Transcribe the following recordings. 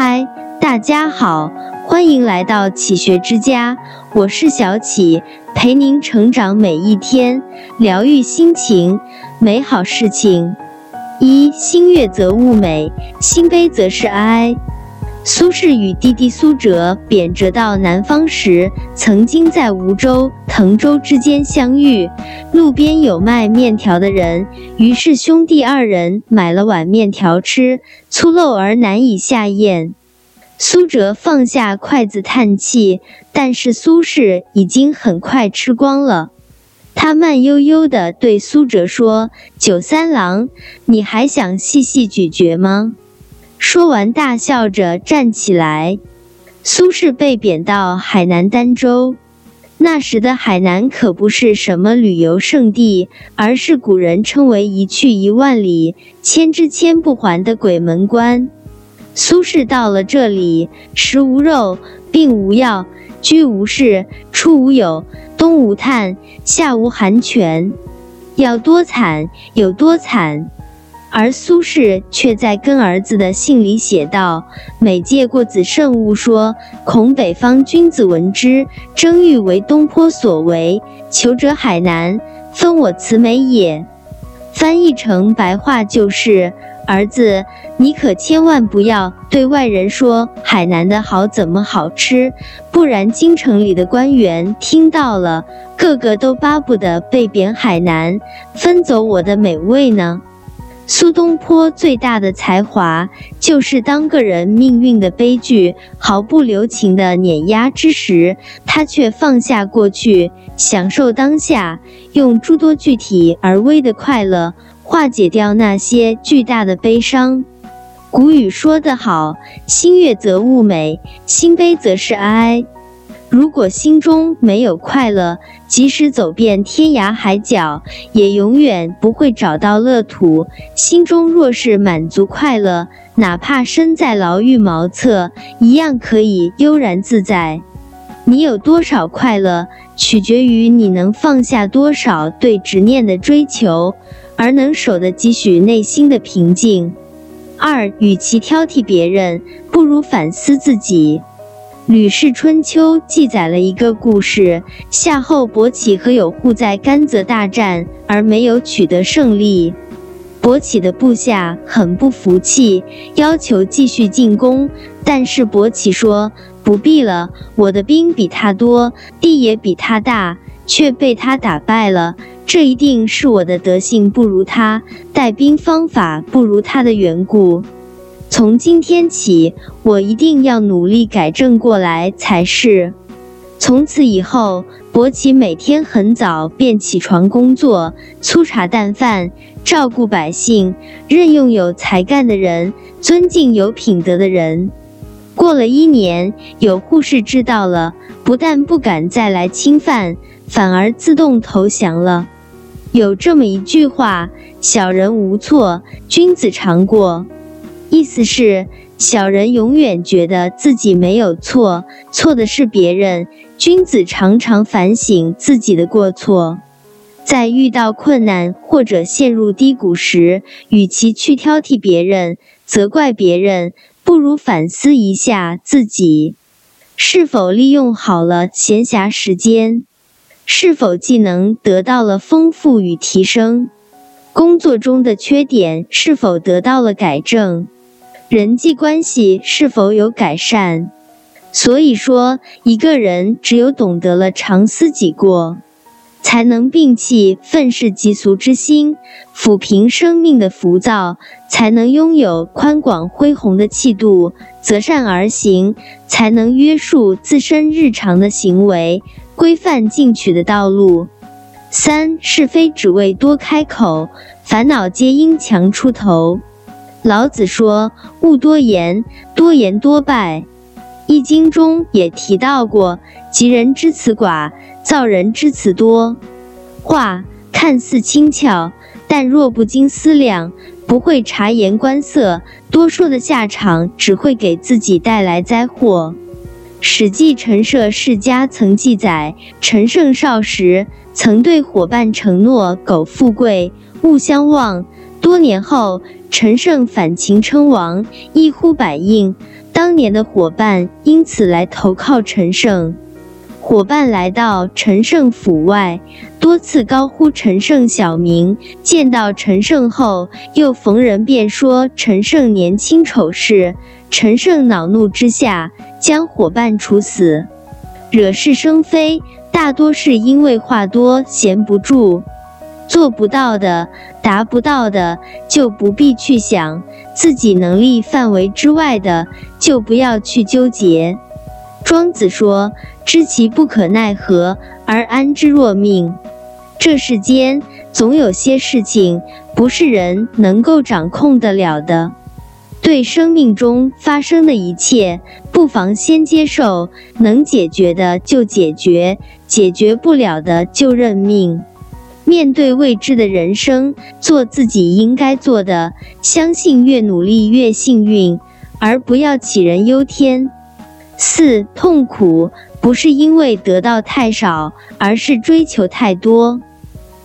嗨，大家好，欢迎来到启学之家，我是小启，陪您成长每一天，疗愈心情，美好事情。一心悦则物美，心悲则是哀。苏轼与弟弟苏辙贬谪到南方时，曾经在梧州、滕州之间相遇。路边有卖面条的人，于是兄弟二人买了碗面条吃，粗陋而难以下咽。苏辙放下筷子叹气，但是苏轼已经很快吃光了。他慢悠悠地对苏辙说：“九三郎，你还想细细咀嚼吗？”说完，大笑着站起来。苏轼被贬到海南儋州。那时的海南可不是什么旅游胜地，而是古人称为“一去一万里，千之千不还”的鬼门关。苏轼到了这里，食无肉，病无药，居无室，出无友，冬无炭，夏无寒泉，要多惨有多惨。而苏轼却在跟儿子的信里写道：“每借过子慎勿说，恐北方君子闻之，争欲为东坡所为，求者海南，分我慈美也。”翻译成白话就是：“儿子，你可千万不要对外人说海南的好怎么好吃，不然京城里的官员听到了，个个都巴不得被贬海南，分走我的美味呢。”苏东坡最大的才华，就是当个人命运的悲剧毫不留情的碾压之时，他却放下过去，享受当下，用诸多具体而微的快乐化解掉那些巨大的悲伤。古语说得好：“心悦则物美，心悲则是哀。”如果心中没有快乐，即使走遍天涯海角，也永远不会找到乐土。心中若是满足快乐，哪怕身在牢狱茅厕，一样可以悠然自在。你有多少快乐，取决于你能放下多少对执念的追求，而能守得几许内心的平静。二，与其挑剔别人，不如反思自己。《吕氏春秋》记载了一个故事：夏后伯起和有扈在甘泽大战，而没有取得胜利。伯起的部下很不服气，要求继续进攻，但是伯起说：“不必了，我的兵比他多，地也比他大，却被他打败了。这一定是我的德性不如他，带兵方法不如他的缘故。”从今天起，我一定要努力改正过来才是。从此以后，伯奇每天很早便起床工作，粗茶淡饭，照顾百姓，任用有才干的人，尊敬有品德的人。过了一年，有护士知道了，不但不敢再来侵犯，反而自动投降了。有这么一句话：“小人无错，君子常过。”意思是，小人永远觉得自己没有错，错的是别人；君子常常反省自己的过错。在遇到困难或者陷入低谷时，与其去挑剔别人、责怪别人，不如反思一下自己，是否利用好了闲暇时间，是否技能得到了丰富与提升，工作中的缺点是否得到了改正。人际关系是否有改善？所以说，一个人只有懂得了常思己过，才能摒弃愤世嫉俗之心，抚平生命的浮躁，才能拥有宽广恢宏的气度，择善而行，才能约束自身日常的行为，规范进取的道路。三是非只为多开口，烦恼皆因强出头。老子说：“勿多言，多言多败。”《易经》中也提到过：“吉人之辞寡，造人之辞多。”话看似轻巧，但若不经思量，不会察言观色，多说的下场只会给自己带来灾祸。《史记·陈涉世家》曾记载，陈胜少时曾对伙伴承诺：“苟富贵，勿相忘。”多年后，陈胜反秦称王，一呼百应。当年的伙伴因此来投靠陈胜。伙伴来到陈胜府外，多次高呼陈胜小名。见到陈胜后，又逢人便说陈胜年轻丑事。陈胜恼怒之下，将伙伴处死。惹是生非，大多是因为话多闲不住，做不到的、达不到的，就不必去想；自己能力范围之外的，就不要去纠结。庄子说。知其不可奈何而安之若命。这世间总有些事情不是人能够掌控得了的。对生命中发生的一切，不妨先接受，能解决的就解决，解决不了的就认命。面对未知的人生，做自己应该做的，相信越努力越幸运，而不要杞人忧天。四痛苦。不是因为得到太少，而是追求太多。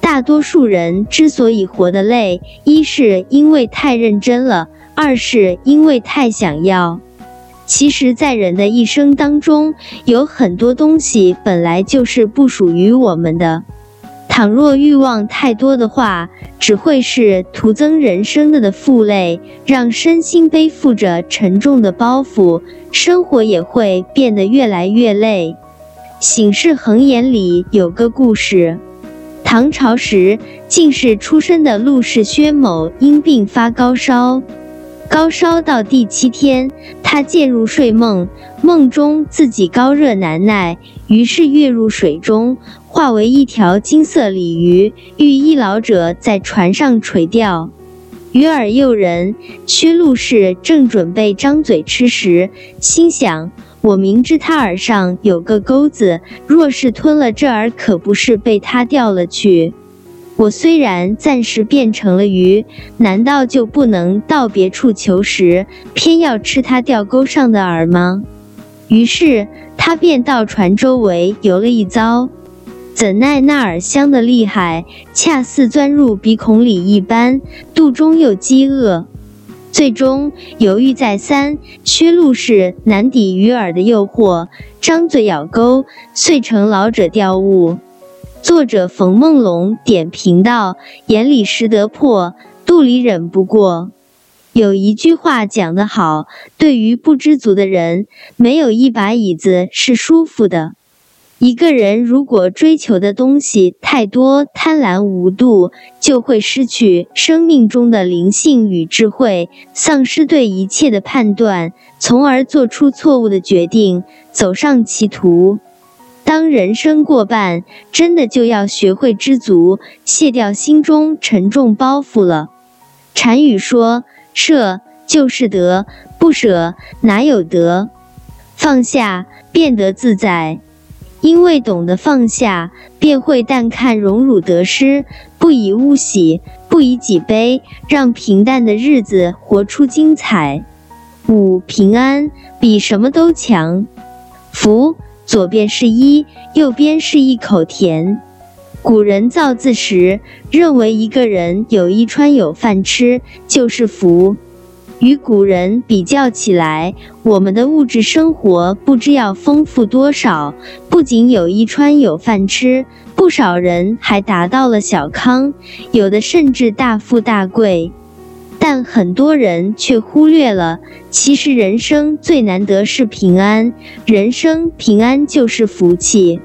大多数人之所以活得累，一是因为太认真了，二是因为太想要。其实，在人的一生当中，有很多东西本来就是不属于我们的。倘若欲望太多的话，只会是徒增人生的的负累，让身心背负着沉重的包袱，生活也会变得越来越累。《醒世恒言》里有个故事：唐朝时，进士出身的陆氏薛某因病发高烧，高烧到第七天，他渐入睡梦，梦中自己高热难耐，于是跃入水中。化为一条金色鲤鱼，遇一老者在船上垂钓，鱼饵诱人。薛禄氏正准备张嘴吃时，心想：我明知他饵上有个钩子，若是吞了这饵，可不是被他钓了去。我虽然暂时变成了鱼，难道就不能到别处求食，偏要吃他钓钩上的饵吗？于是他便到船周围游了一遭。怎奈那饵香的厉害，恰似钻入鼻孔里一般，肚中又饥饿，最终犹豫再三，薛禄氏难抵鱼饵的诱惑，张嘴咬钩，遂成老者钓物。作者冯梦龙点评道：“眼里识得破，肚里忍不过。”有一句话讲得好：“对于不知足的人，没有一把椅子是舒服的。”一个人如果追求的东西太多，贪婪无度，就会失去生命中的灵性与智慧，丧失对一切的判断，从而做出错误的决定，走上歧途。当人生过半，真的就要学会知足，卸掉心中沉重包袱了。禅语说：“舍就是得，不舍哪有得？放下，变得自在。”因为懂得放下，便会淡看荣辱得失，不以物喜，不以己悲，让平淡的日子活出精彩。五平安比什么都强。福左边是一，右边是一口甜。古人造字时认为，一个人有衣穿有饭吃就是福。与古人比较起来，我们的物质生活不知要丰富多少。不仅有衣穿有饭吃，不少人还达到了小康，有的甚至大富大贵。但很多人却忽略了，其实人生最难得是平安，人生平安就是福气。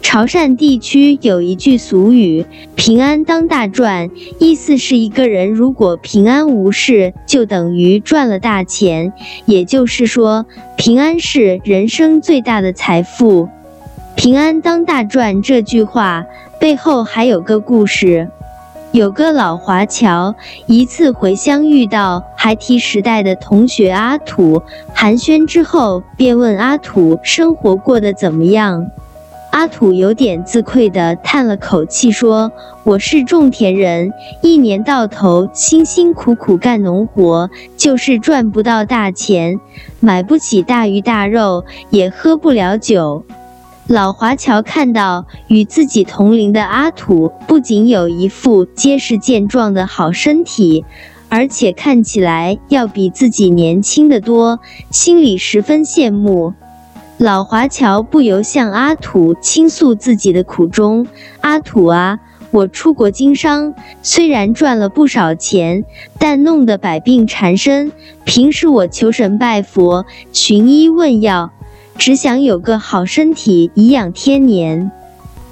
潮汕地区有一句俗语：“平安当大赚”，意思是一个人如果平安无事，就等于赚了大钱。也就是说，平安是人生最大的财富。平安当大赚这句话背后还有个故事：有个老华侨一次回乡，遇到孩提时代的同学阿土，寒暄之后，便问阿土生活过得怎么样。阿土有点自愧地叹了口气，说：“我是种田人，一年到头辛辛苦苦干农活，就是赚不到大钱，买不起大鱼大肉，也喝不了酒。”老华侨看到与自己同龄的阿土，不仅有一副结实健壮的好身体，而且看起来要比自己年轻的多，心里十分羡慕。老华侨不由向阿土倾诉自己的苦衷：“阿土啊，我出国经商，虽然赚了不少钱，但弄得百病缠身。平时我求神拜佛，寻医问药，只想有个好身体颐养天年。”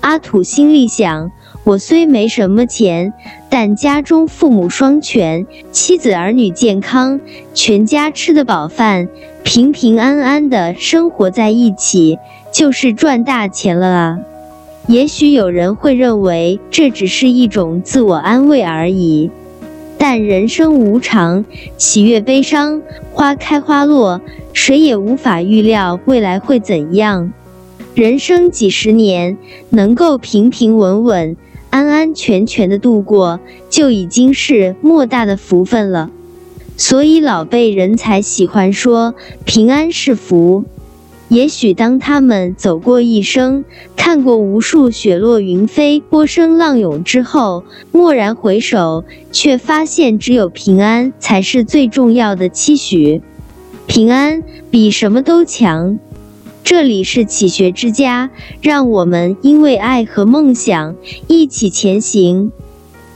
阿土心里想。我虽没什么钱，但家中父母双全，妻子儿女健康，全家吃得饱饭，平平安安的生活在一起，就是赚大钱了啊！也许有人会认为这只是一种自我安慰而已，但人生无常，喜悦悲伤，花开花落，谁也无法预料未来会怎样。人生几十年，能够平平稳稳。安安全全的度过，就已经是莫大的福分了。所以老辈人才喜欢说平安是福。也许当他们走过一生，看过无数雪落云飞、波声浪涌之后，蓦然回首，却发现只有平安才是最重要的期许。平安比什么都强。这里是启学之家，让我们因为爱和梦想一起前行。